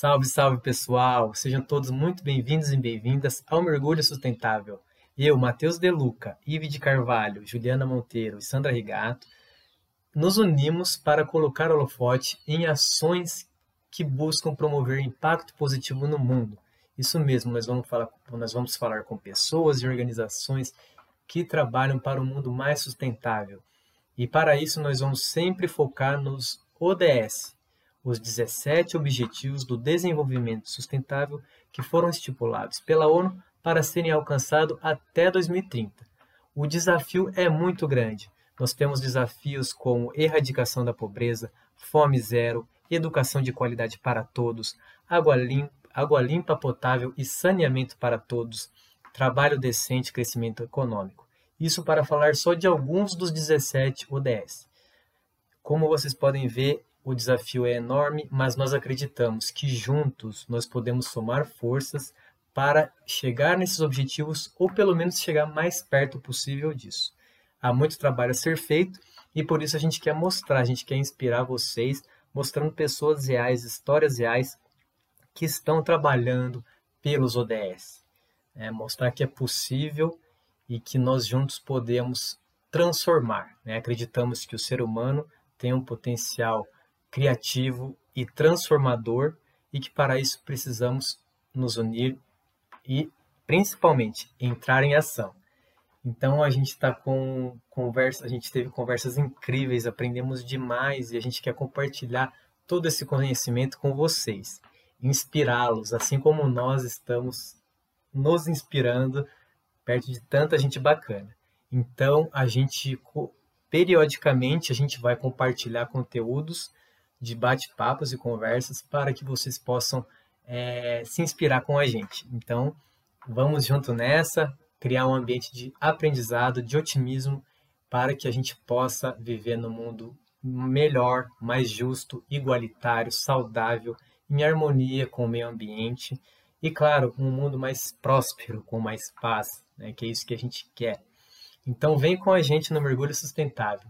Salve, salve pessoal! Sejam todos muito bem-vindos e bem-vindas ao Mergulho Sustentável. Eu, Matheus Deluca, Ive de Carvalho, Juliana Monteiro e Sandra Rigato, nos unimos para colocar holofote em ações que buscam promover impacto positivo no mundo. Isso mesmo, nós vamos falar, nós vamos falar com pessoas e organizações que trabalham para um mundo mais sustentável. E para isso nós vamos sempre focar nos ODS, os 17 Objetivos do Desenvolvimento Sustentável que foram estipulados pela ONU para serem alcançados até 2030. O desafio é muito grande. Nós temos desafios como erradicação da pobreza, fome zero, educação de qualidade para todos, água limpa, água limpa potável e saneamento para todos, trabalho decente e crescimento econômico. Isso para falar só de alguns dos 17 ODS. Como vocês podem ver, o desafio é enorme, mas nós acreditamos que juntos nós podemos somar forças para chegar nesses objetivos ou pelo menos chegar mais perto possível disso. Há muito trabalho a ser feito e por isso a gente quer mostrar, a gente quer inspirar vocês, mostrando pessoas reais, histórias reais que estão trabalhando pelos ODS. É, mostrar que é possível e que nós juntos podemos transformar. Né? Acreditamos que o ser humano tem um potencial criativo e transformador e que para isso precisamos nos unir e principalmente entrar em ação. Então a gente está com conversa, a gente teve conversas incríveis, aprendemos demais e a gente quer compartilhar todo esse conhecimento com vocês, inspirá-los, assim como nós estamos nos inspirando perto de tanta gente bacana. Então a gente periodicamente a gente vai compartilhar conteúdos de bate-papos e conversas para que vocês possam é, se inspirar com a gente. Então, vamos junto nessa, criar um ambiente de aprendizado, de otimismo, para que a gente possa viver no mundo melhor, mais justo, igualitário, saudável, em harmonia com o meio ambiente e, claro, um mundo mais próspero, com mais paz, né, que é isso que a gente quer. Então, vem com a gente no Mergulho Sustentável.